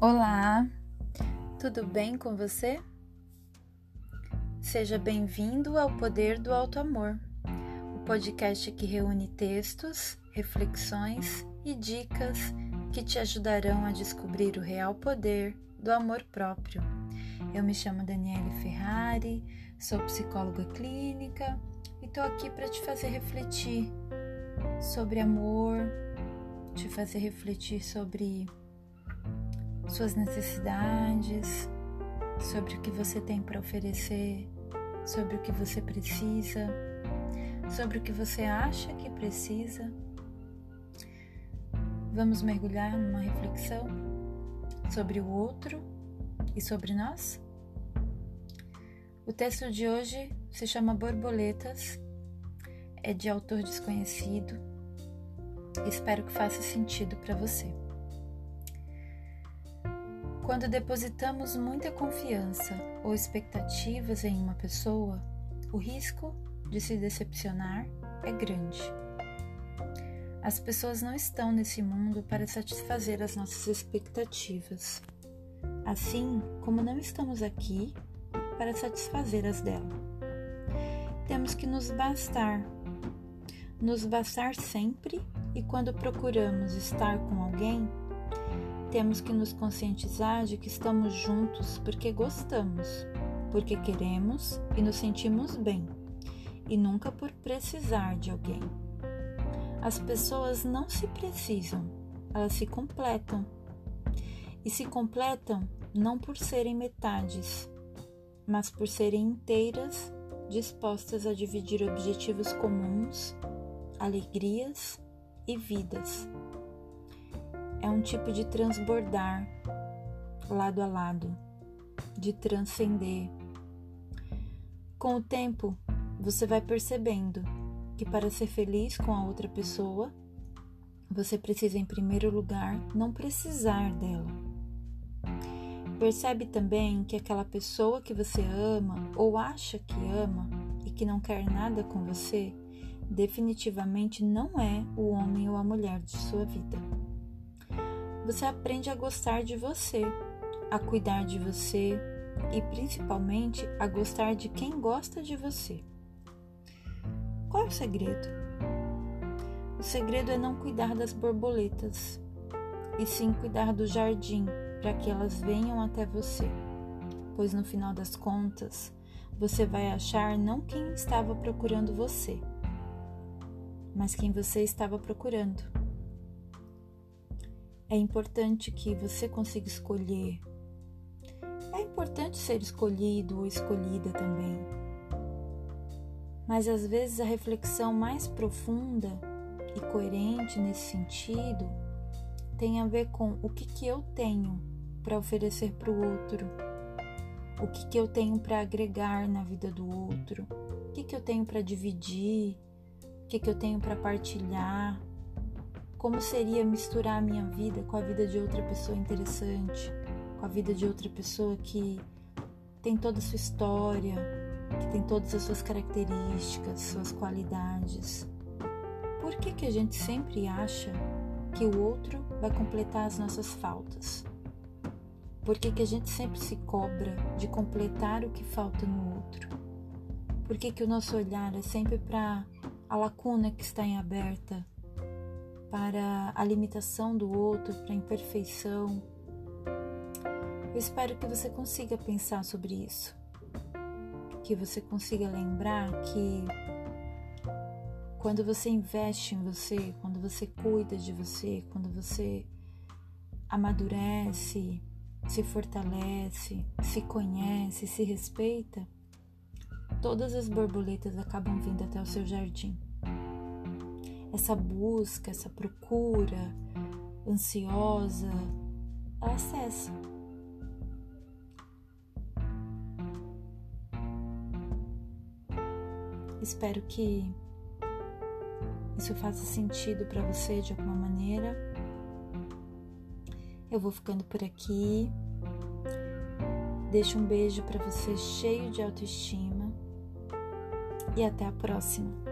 Olá, tudo bem com você? Seja bem-vindo ao Poder do Alto Amor, o podcast que reúne textos, reflexões e dicas que te ajudarão a descobrir o real poder do amor próprio. Eu me chamo Daniele Ferrari, sou psicóloga clínica e estou aqui para te fazer refletir sobre amor, te fazer refletir sobre suas necessidades, sobre o que você tem para oferecer, sobre o que você precisa, sobre o que você acha que precisa. Vamos mergulhar numa reflexão sobre o outro e sobre nós? O texto de hoje se chama Borboletas, é de autor desconhecido. Espero que faça sentido para você. Quando depositamos muita confiança ou expectativas em uma pessoa, o risco de se decepcionar é grande. As pessoas não estão nesse mundo para satisfazer as nossas expectativas, assim como não estamos aqui para satisfazer as dela. Temos que nos bastar, nos bastar sempre e quando procuramos estar com alguém, temos que nos conscientizar de que estamos juntos porque gostamos, porque queremos e nos sentimos bem, e nunca por precisar de alguém. As pessoas não se precisam, elas se completam. E se completam não por serem metades, mas por serem inteiras, dispostas a dividir objetivos comuns, alegrias e vidas um tipo de transbordar lado a lado, de transcender. Com o tempo, você vai percebendo que para ser feliz com a outra pessoa, você precisa, em primeiro lugar, não precisar dela. Percebe também que aquela pessoa que você ama ou acha que ama e que não quer nada com você, definitivamente não é o homem ou a mulher de sua vida você aprende a gostar de você, a cuidar de você e principalmente a gostar de quem gosta de você. Qual é o segredo? O segredo é não cuidar das borboletas, e sim cuidar do jardim para que elas venham até você, pois no final das contas você vai achar não quem estava procurando você, mas quem você estava procurando. É importante que você consiga escolher. É importante ser escolhido ou escolhida também. Mas às vezes a reflexão mais profunda e coerente nesse sentido tem a ver com o que, que eu tenho para oferecer para o outro, o que, que eu tenho para agregar na vida do outro, o que, que eu tenho para dividir, o que, que eu tenho para partilhar, como seria misturar a minha vida com a vida de outra pessoa interessante, com a vida de outra pessoa que tem toda a sua história, que tem todas as suas características, suas qualidades. Por que, que a gente sempre acha que o outro vai completar as nossas faltas? Por que, que a gente sempre se cobra de completar o que falta no outro? Por que, que o nosso olhar é sempre para a lacuna que está em aberta para a limitação do outro, para a imperfeição. Eu espero que você consiga pensar sobre isso, que você consiga lembrar que quando você investe em você, quando você cuida de você, quando você amadurece, se fortalece, se conhece, se respeita, todas as borboletas acabam vindo até o seu jardim essa busca, essa procura ansiosa, ela cessa. Espero que isso faça sentido para você de alguma maneira. Eu vou ficando por aqui. Deixo um beijo para você cheio de autoestima e até a próxima.